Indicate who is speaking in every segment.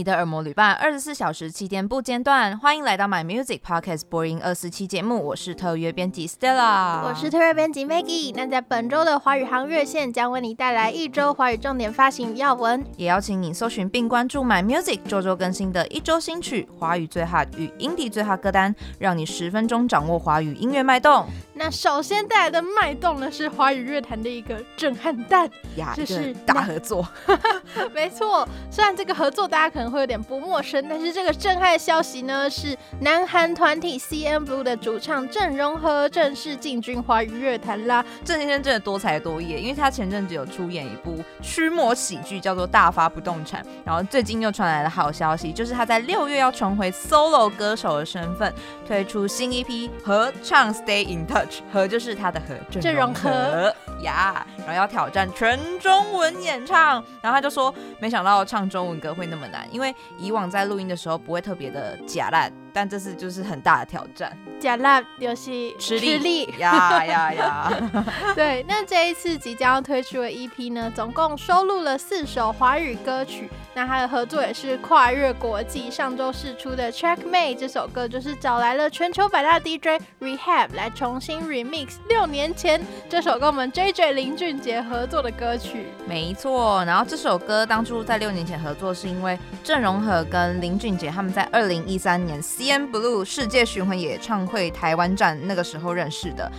Speaker 1: 你的耳膜旅伴，二十四小时七天不间断。欢迎来到 My Music Podcast 播音二四七节目，我是特约编辑 Stella，
Speaker 2: 我是特约编辑 Maggie。那在本周的华语行热线将为你带来一周华语重点发行要闻，
Speaker 1: 也邀请你搜寻并关注 My Music 周周更新的一周新曲、华语最 hot 与 indie 最 hot 歌单，让你十分钟掌握华语音乐脉动。
Speaker 2: 那首先带来的脉动呢，是华语乐坛的一个震撼弹，
Speaker 1: 呀，就是大合作。
Speaker 2: 没错，虽然这个合作大家可能会有点不陌生，但是这个震撼消息呢，是南韩团体 CNBLUE 的主唱郑容和正式进军华语乐坛啦。
Speaker 1: 郑先生真的多才多艺，因为他前阵子有出演一部驱魔喜剧，叫做《大发不动产》，然后最近又传来了好消息，就是他在六月要重回 solo 歌手的身份，推出新一批合唱《Stay in Touch》，和就是他的和郑容和呀，然后要挑战全中文演唱，然后他就说，没想到唱中文歌会那么难，因为以往在录音的时候不会特别的假烂。但这次就是很大的挑战，
Speaker 2: 假烂游戏吃力
Speaker 1: 呀呀呀！
Speaker 2: 对，那这一次即将要推出的 EP 呢，总共收录了四首华语歌曲。那他的合作也是跨越国际。上周试出的《Checkmate》这首歌，就是找来了全球百大 DJ Rehab 来重新 remix 六年前这首跟我们 JJ 林俊杰合作的歌曲。
Speaker 1: 没错，然后这首歌当初在六年前合作，是因为郑容和跟林俊杰他们在二零一三年。DnBlue 世界巡回演唱会台湾站那个时候认识的，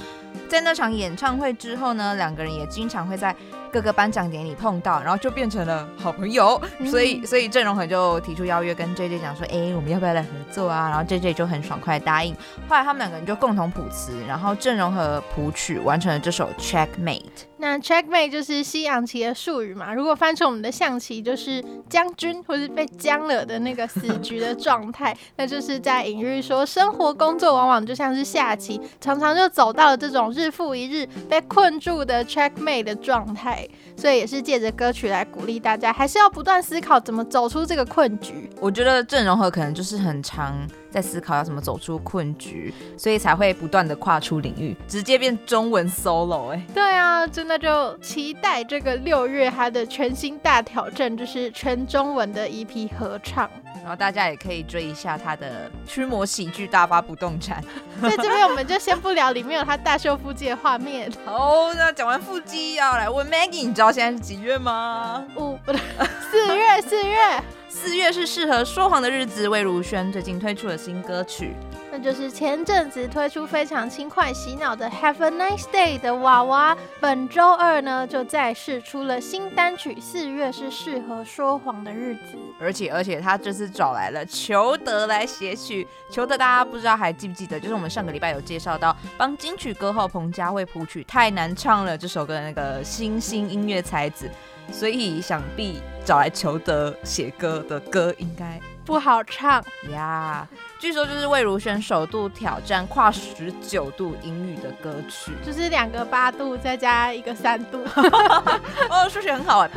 Speaker 1: 在那场演唱会之后呢，两个人也经常会在各个颁奖典礼碰到，然后就变成了好朋友，嗯、所以所以郑容和就提出邀约，跟 JJ 讲说，哎、欸，我们要不要来合作啊？然后 JJ 就很爽快答应。后来他们两个人就共同谱词，然后郑容和谱曲完成了这首 Checkmate。
Speaker 2: 那 Checkmate 就是西洋棋的术语嘛，如果翻成我们的象棋，就是将军或是被将了的那个死局的状态，那就是在隐喻说，生活工作往往就像是下棋，常常就走到了这种日复一日被困住的 Checkmate 的状态。所以也是借着歌曲来鼓励大家，还是要不断思考怎么走出这个困局。
Speaker 1: 我觉得郑容和可能就是很长在思考要怎么走出困局，所以才会不断的跨出领域，直接变中文 solo 哎、欸。
Speaker 2: 对啊，真的就期待这个六月他的全新大挑战，就是全中文的 EP 合唱。
Speaker 1: 然后大家也可以追一下他的驱魔喜剧《大发不动产》。
Speaker 2: 在这边我们就先不聊里面有他大秀腹肌的画面。
Speaker 1: 哦，那讲完腹肌要来问 Maggie，你知道现在是几月吗？
Speaker 2: 五不对，四月，四月，
Speaker 1: 四月是适合说谎的日子。魏如萱最近推出了新歌曲。
Speaker 2: 那就是前阵子推出非常轻快洗脑的《Have a Nice Day》的娃娃，本周二呢就再试出了新单曲。四月是适合说谎的日子，
Speaker 1: 而且而且他这次找来了裘德来写曲。裘德大家不知道还记不记得？就是我们上个礼拜有介绍到帮金曲歌后彭佳慧谱曲《太难唱了》这首歌的那个新兴音乐才子，所以想必找来裘德写歌的歌应该
Speaker 2: 不好唱
Speaker 1: 呀。Yeah. 据说就是魏如萱首度挑战跨十九度音域的歌曲，
Speaker 2: 就是两个八度再加一个三度。
Speaker 1: 哦，数学很好哎。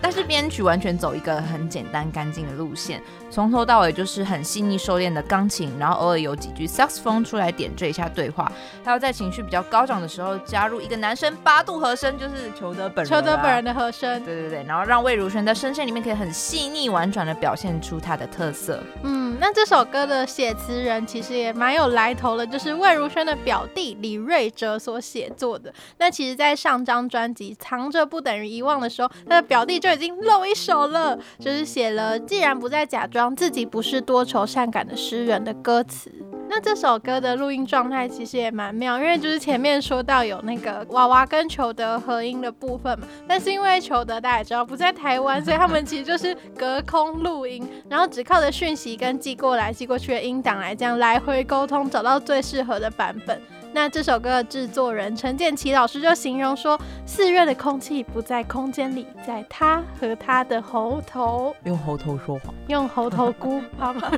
Speaker 1: 但是编曲完全走一个很简单干净的路线，从头到尾就是很细腻收敛的钢琴，然后偶尔有几句 saxophone 出来点缀一下对话，还有在情绪比较高涨的时候加入一个男生八度和声，就是裘德本人。
Speaker 2: 裘德本人的和声。
Speaker 1: 对对对，然后让魏如萱在声线里面可以很细腻婉转的表现出她的特色。
Speaker 2: 嗯，那这首歌的写。词人其实也蛮有来头的，就是魏如萱的表弟李瑞哲所写作的。那其实，在上张专辑《藏着不等于遗忘》的时候，他的表弟就已经露一手了，就是写了“既然不再假装自己不是多愁善感的诗人”的歌词。那这首歌的录音状态其实也蛮妙，因为就是前面说到有那个娃娃跟裘德合音的部分嘛，但是因为裘德大家也知道不在台湾，所以他们其实就是隔空录音，然后只靠着讯息跟寄过来寄过去的音档来这样来回沟通，找到最适合的版本。那这首歌的制作人陈建骐老师就形容说，四月的空气不在空间里，在他和他的喉头，
Speaker 1: 用喉头说谎，
Speaker 2: 用喉头菇，好吗？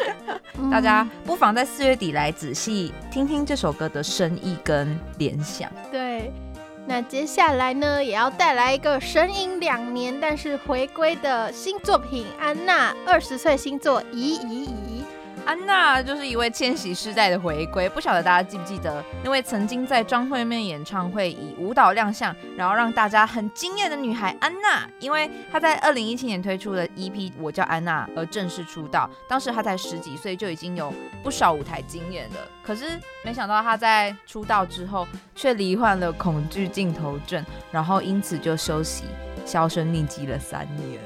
Speaker 1: 大家不妨在四月底来仔细听听这首歌的深意跟联想。
Speaker 2: 对，那接下来呢，也要带来一个神隐两年但是回归的新作品，安娜二十岁新作，移移移。
Speaker 1: 安娜就是一位千禧世代的回归，不晓得大家记不记得那位曾经在张惠妹演唱会以舞蹈亮相，然后让大家很惊艳的女孩安娜，因为她在二零一七年推出的 EP《我叫安娜》而正式出道。当时她才十几岁，就已经有不少舞台经验了。可是没想到她在出道之后却罹患了恐惧镜头症，然后因此就休息。销声匿迹了三年。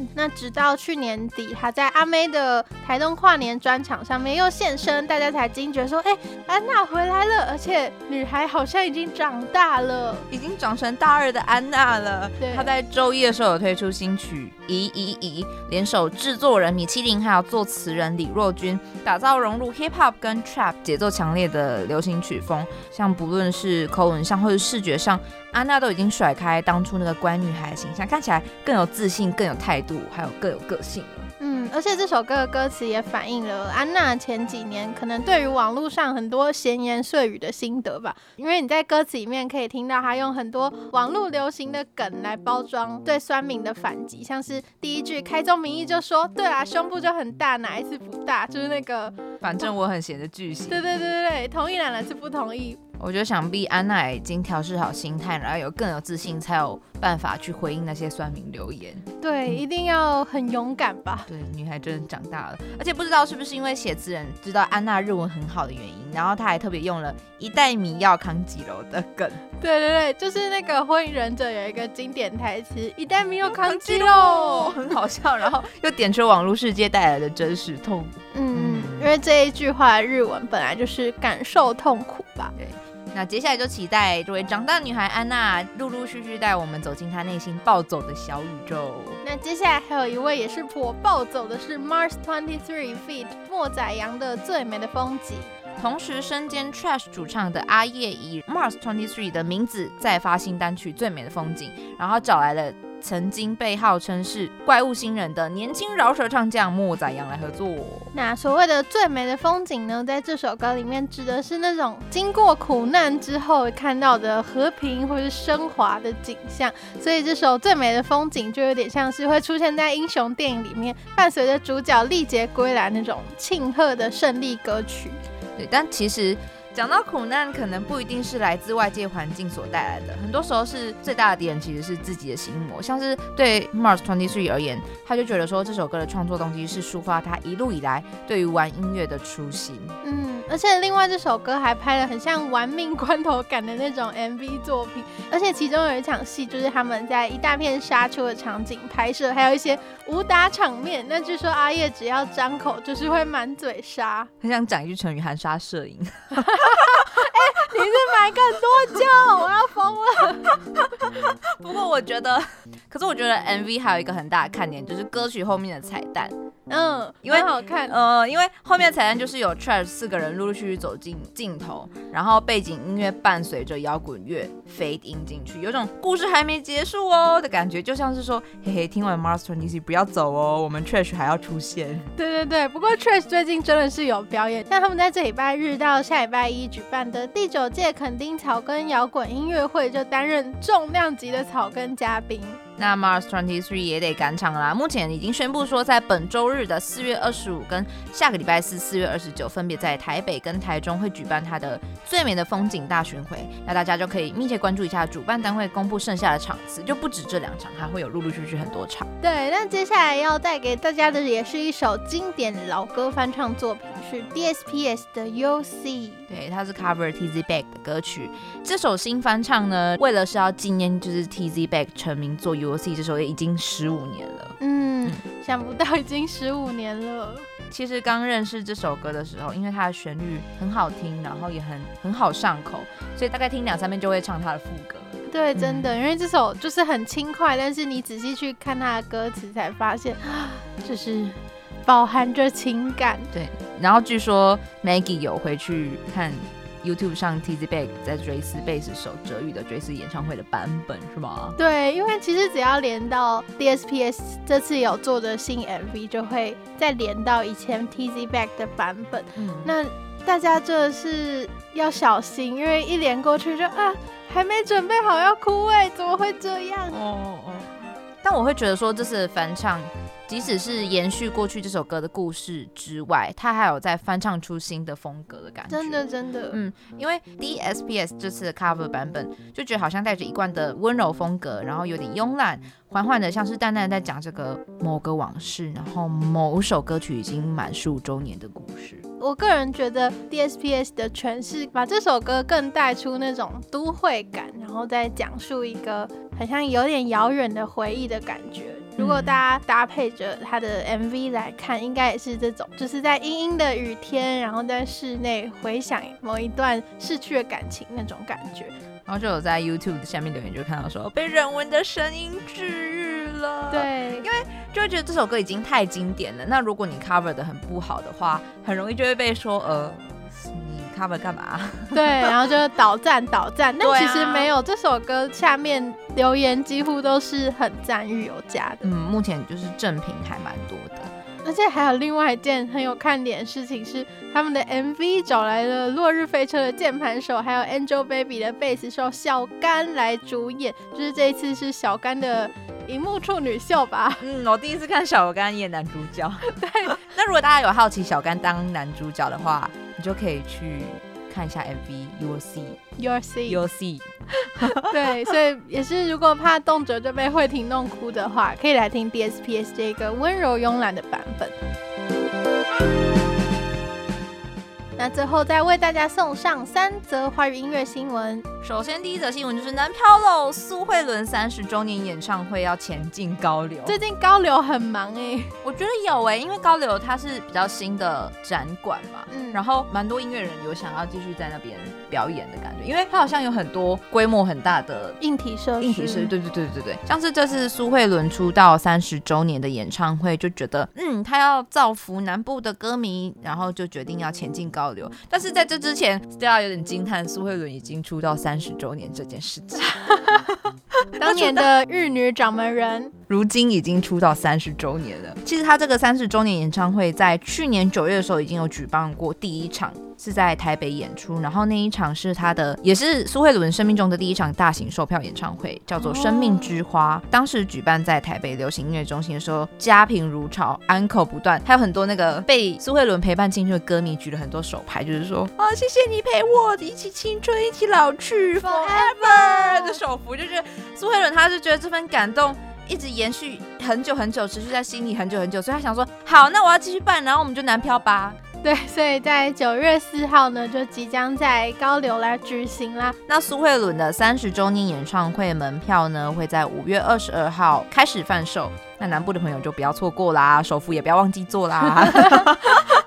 Speaker 2: 嗯，那直到去年底，他在阿妹的台东跨年专场上面又现身，大家才惊觉说：“哎、欸，安娜回来了，而且女孩好像已经长大了，
Speaker 1: 已经长成大二的安娜了。”
Speaker 2: 对，
Speaker 1: 她在周一的时候有推出新曲《咦咦咦》，联手制作人米其林还有作词人李若君，打造融入 hip hop 跟 trap 节奏强烈的流行曲风。像不论是口吻上或是视觉上，安娜都已经甩开当初那个乖女孩的形象，看起来更有自信、更有态度，还有更有个性了。
Speaker 2: 嗯，而且这首歌的歌词也反映了安娜前几年可能对于网络上很多闲言碎语的心得吧。因为你在歌词里面可以听到她用很多网络流行的梗来包装对酸民的反击，像是第一句开宗明义就说：“对啊，胸部就很大，哪一次不大？”就是那个
Speaker 1: 反正我很闲的句型。
Speaker 2: 对对对对对，同意哪哪次不同意？
Speaker 1: 我觉得想必安娜已经调试好心态，然后有更有自信，才有办法去回应那些酸民留言。
Speaker 2: 对，嗯、一定要很勇敢吧。
Speaker 1: 对，女孩真的长大了，而且不知道是不是因为写词人知道安娜日文很好的原因，然后他还特别用了一袋米要扛几楼的梗。
Speaker 2: 对对对，就是那个《火影忍者》有一个经典台词，一袋米要扛几楼，
Speaker 1: 很好笑，然后又点出网络世界带来的真实痛苦。
Speaker 2: 嗯，嗯，因为这一句话日文本来就是感受痛苦吧。
Speaker 1: 对。那接下来就期待这位长大女孩安娜陆陆续续带我们走进她内心暴走的小宇宙。
Speaker 2: 那接下来还有一位也是颇暴走的，是 Mars Twenty Three Feet 莫宰阳的《最美的风景》。
Speaker 1: 同时身兼 Trash 主唱的阿叶以 Mars Twenty Three 的名字再发新单曲《最美的风景》，然后找来了。曾经被号称是怪物新人的年轻饶舌唱将莫宰阳来合作。
Speaker 2: 那所谓的最美的风景呢，在这首歌里面指的是那种经过苦难之后看到的和平或是升华的景象。所以这首最美的风景就有点像是会出现在英雄电影里面，伴随着主角历劫归来那种庆贺的胜利歌曲。
Speaker 1: 对，但其实。讲到苦难，可能不一定是来自外界环境所带来的，很多时候是最大的敌人其实是自己的心魔。像是对 Mars Twenty Three 而言，他就觉得说这首歌的创作动机是抒发他一路以来对于玩音乐的初心。
Speaker 2: 嗯，而且另外这首歌还拍了很像玩命关头感的那种 MV 作品，而且其中有一场戏就是他们在一大片沙丘的场景拍摄，还有一些武打场面。那据说阿叶只要张口就是会满嘴沙，
Speaker 1: 很想讲一句成语“含沙射影”。
Speaker 2: 你是买更多酒，我要疯了。
Speaker 1: 不过我觉得，可是我觉得 MV 还有一个很大的看点，就是歌曲后面的彩蛋。
Speaker 2: 嗯，因为好看。
Speaker 1: 呃，因为后面彩蛋就是有 Trash 四个人陆陆续续走进镜头，然后背景音乐伴随着摇滚乐 fade in 进去，有种故事还没结束哦的感觉，就像是说，嘿嘿，听完 Twenty Three 不要走哦，我们 Trash 还要出现。
Speaker 2: 对对对，不过 Trash 最近真的是有表演，像他们在这礼拜日到下礼拜一举办的第九届垦丁草根摇滚音乐会，就担任重量级的草根嘉宾。
Speaker 1: 那 Mars Twenty Three 也得赶场啦，目前已经宣布说，在本周日的四月二十五跟下个礼拜四四月二十九，分别在台北跟台中会举办他的最美的风景大巡回。那大家就可以密切关注一下主办单位公布剩下的场次，就不止这两场，还会有陆陆续续很多场。
Speaker 2: 对，那接下来要带给大家的也是一首经典老歌翻唱作品，是 DSPS 的 See。
Speaker 1: 对，它是 cover Tizzy Bac 的歌曲。这首新翻唱呢，为了是要纪念就是 Tizzy Bac 成名作 You'll See 这首也已经十五年了。
Speaker 2: 嗯，嗯，想不到已经十五年了。
Speaker 1: 其实刚认识这首歌的时候，因为它的旋律很好听，然后也很很好上口，所以大概听两三遍就会唱它的副歌。
Speaker 2: 对，真的，嗯、因为这首就是很轻快，但是你仔细去看它的歌词，才发现就是饱含着情感。
Speaker 1: 对，然后据说 Maggie 有回去看。YouTube 上 Tizzy Bac 在追思贝斯手哲宇的追思演唱会的版本是吗？
Speaker 2: 对，因为其实只要连到 DSPS 这次有做的新 MV，就会再连到以前 Tizzy Bac 的版本。嗯，那大家真的是要小心，因为一连过去就啊，还没准备好要哭哎，怎么会这样？哦哦。
Speaker 1: 但我会觉得说这是翻唱。即使是延续过去这首歌的故事之外，他还有在翻唱出新的风格的感觉。
Speaker 2: 真的，真的，
Speaker 1: 嗯，因为 DSPS 这次的 cover 版本就觉得好像带着一贯的温柔风格，然后有点慵懒，缓缓的，像是淡淡在讲这个某个往事，然后某首歌曲已经满十五周年的故事。
Speaker 2: 我个人觉得 DSPS 的诠释把这首歌更带出那种都会感，然后再讲述一个好像有点遥远的回忆的感觉。如果大家搭配着他的 MV 来看，应该也是这种，就是在阴阴的雨天，然后在室内回想某一段逝去的感情那种感觉。
Speaker 1: 然后就有在 YouTube 下面留言，就看到说被人文的声音治愈了。
Speaker 2: 对，
Speaker 1: 因为就会觉得这首歌已经太经典了。那如果你 cover 的很不好的话，很容易就会被说呃。他们干嘛？
Speaker 2: 对，然后就倒赞倒赞，但其实没有，这首歌下面留言几乎都是很赞誉有加的。
Speaker 1: 嗯，目前就是正品还蛮多的，
Speaker 2: 而且还有另外一件很有看点的事情是，他们的 MV 找来了落日飞车的键盘手，还有 Angelababy 的贝斯手小甘来主演，就是这一次是小甘的荧幕处女秀吧？
Speaker 1: 嗯，我第一次看小甘演男主角。
Speaker 2: 对，
Speaker 1: 那如果大家有好奇小甘当男主角的话，你就可以去看一下 MV，You will see，You
Speaker 2: will see，You
Speaker 1: will see。
Speaker 2: 对，所以也是，如果怕动辄就被慧婷弄哭的话，可以来听 DSPS 这个温柔慵懒的版本。那最后再为大家送上三则华语音乐新闻。
Speaker 1: 首先，第一则新闻就是南漂喽苏慧伦三十周年演唱会要前进高流。
Speaker 2: 最近高流很忙哎、欸，
Speaker 1: 我觉得有哎、欸，因为高流它是比较新的展馆嘛，嗯，然后蛮多音乐人有想要继续在那边表演的感觉，因为它好像有很多规模很大的
Speaker 2: 硬体设施，
Speaker 1: 硬体设施，对对对对对，像是这次苏慧伦出道三十周年的演唱会，就觉得嗯，他要造福南部的歌迷，然后就决定要前进高。但是在这之前，Stella 有点惊叹苏慧伦已经出道三十周年这件事情。
Speaker 2: 当年的玉女掌门人，
Speaker 1: 如今已经出道三十周年了。其实他这个三十周年演唱会在去年九月的时候已经有举办过第一场。是在台北演出，然后那一场是他的，也是苏慧伦生命中的第一场大型售票演唱会，叫做《生命之花》。当时举办在台北流行音乐中心的时候，家贫如潮，安可不断，还有很多那个被苏慧伦陪伴进去的歌迷举了很多手牌，就是说啊，谢谢你陪我一起青春，一起老去，forever 的手幅，就是苏慧伦，他是觉得这份感动一直延续很久很久，持续在心里很久很久，所以他想说，好，那我要继续办，然后我们就男漂吧。
Speaker 2: 对，所以在九月四号呢，就即将在高流来举行啦。
Speaker 1: 那苏慧伦的三十周年演唱会门票呢，会在五月二十二号开始贩售。那南部的朋友就不要错过啦，首付也不要忘记做啦。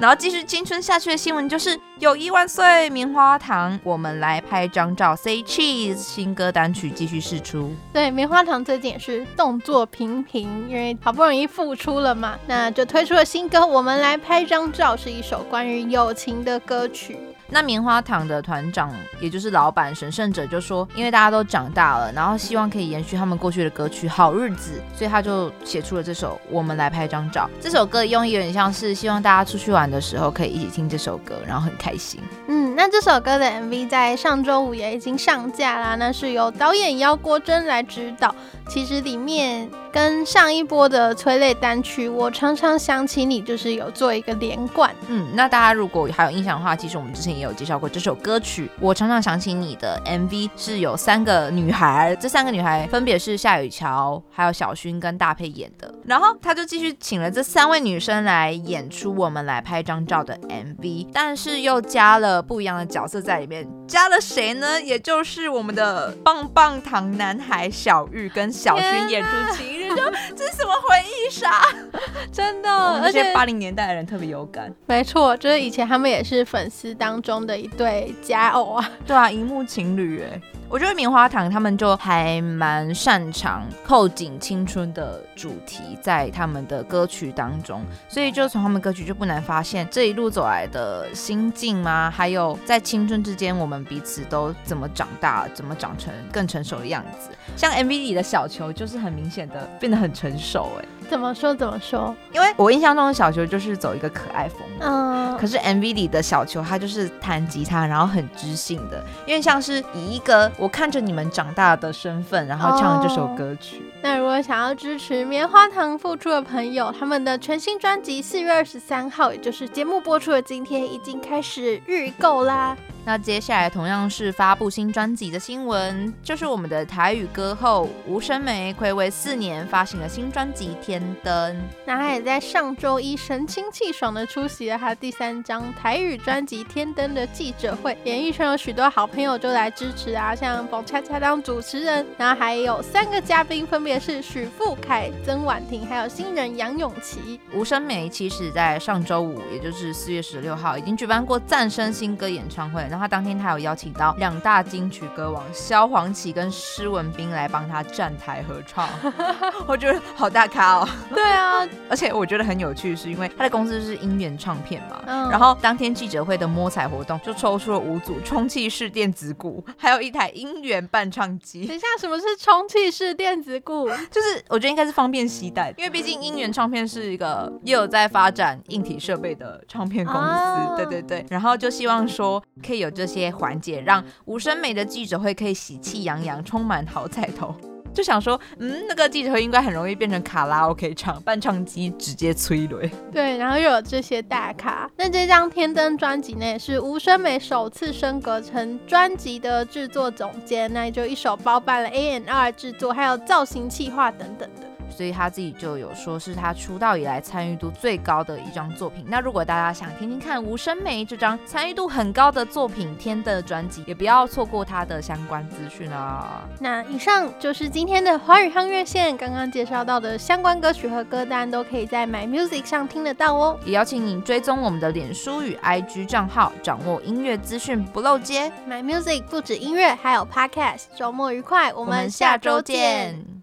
Speaker 1: 然后继续青春下去的新闻就是友谊万岁，棉花糖，我们来拍张照，Say Cheese 新歌单曲继续试出。
Speaker 2: 对，棉花糖最近也是动作频频，因为好不容易复出了嘛，那就推出了新歌，我们来拍张照，是一首关于友情的歌曲。
Speaker 1: 那棉花糖的团长，也就是老板神圣者就说，因为大家都长大了，然后希望可以延续他们过去的歌曲《好日子》，所以他就写出了这首《我们来拍张照》。这首歌用意有点像是希望大家出去玩的时候可以一起听这首歌，然后很开心。
Speaker 2: 嗯，那这首歌的 MV 在上周五也已经上架啦，那是由导演姚国珍来指导。其实里面跟上一波的催泪单曲《我常常想起你》就是有做一个连贯。
Speaker 1: 嗯，那大家如果还有印象的话，其实我们之前也有介绍过这首歌曲《我常常想起你》的 MV 是有三个女孩，这三个女孩分别是夏雨乔、还有小薰跟大佩演的。然后他就继续请了这三位女生来演出《我们来拍张照》的 MV，但是又加了不一样的角色在里面，加了谁呢？也就是我们的棒棒糖男孩小玉跟。小薰演出情人，就这是什么回忆杀？
Speaker 2: 真的，
Speaker 1: 而且八零年代的人特别有感。
Speaker 2: 没错，就是以前他们也是粉丝当中的一对佳偶啊。
Speaker 1: 对啊，荧幕情侣哎。我觉得棉花糖他们就还蛮擅长扣紧青春的主题在他们的歌曲当中，所以就从他们歌曲就不难发现这一路走来的心境吗？还有在青春之间我们彼此都怎么长大，怎么长成更成熟的样子。像 MV 里的小球就是很明显的变得很成熟哎。
Speaker 2: 怎么说怎么说？
Speaker 1: 因为我印象中的小球就是走一个可爱风，
Speaker 2: 嗯，
Speaker 1: 可是 MV 里的小球他就是弹吉他，然后很知性的，因为像是以一个我看着你们长大的身份，然后唱了这首歌曲。
Speaker 2: 那如果想要支持棉花糖复出的朋友，他们的全新专辑四月二十三号，也就是节目播出的今天，已经开始预购啦。
Speaker 1: 那接下来同样是发布新专辑的新闻，就是我们的台语歌后吴声梅暌违四年发行了新专辑《天灯》。
Speaker 2: 那她也在上周一神清气爽的出席了她第三张台语专辑《天灯》的记者会，演艺圈有许多好朋友就来支持啊，像冯恰恰当主持人，然后还有三个嘉宾，分别是许富凯、曾婉婷，还有新人杨永琪。
Speaker 1: 吴声梅其实在上周五，也就是四月十六号，已经举办过赞声新歌演唱会。他当天他有邀请到两大金曲歌王萧煌奇跟施文彬来帮他站台合唱，我觉得好大咖哦。
Speaker 2: 对啊，
Speaker 1: 而且我觉得很有趣，是因为他的公司是音源唱片嘛，嗯、然后当天记者会的摸彩活动就抽出了五组充气式电子鼓，还有一台音源伴唱机。
Speaker 2: 等一下，什么是充气式电子鼓？
Speaker 1: 就是我觉得应该是方便携带，因为毕竟音源唱片是一个也有在发展硬体设备的唱片公司，啊、对对对，然后就希望说可以有。这些环节让吴声美的记者会可以喜气洋洋，充满好彩头。就想说，嗯，那个记者会应该很容易变成卡拉 OK 唱，伴唱机直接催泪。
Speaker 2: 对，然后又有这些大咖。那这张《天灯》专辑呢，也是吴声美首次升格成专辑的制作总监，那也就一手包办了 A N R 制作，还有造型企划等等的。
Speaker 1: 所以他自己就有说是他出道以来参与度最高的一张作品。那如果大家想听听看吴声梅这张参与度很高的作品《天》的专辑，也不要错过他的相关资讯啊。
Speaker 2: 那以上就是今天的华语夯乐线，刚刚介绍到的相关歌曲和歌单都可以在 My Music 上听得到哦。
Speaker 1: 也邀请你追踪我们的脸书与 IG 账号，掌握音乐资讯不漏接。
Speaker 2: My Music 不止音乐，还有 Podcast。周末愉快，我们下周见。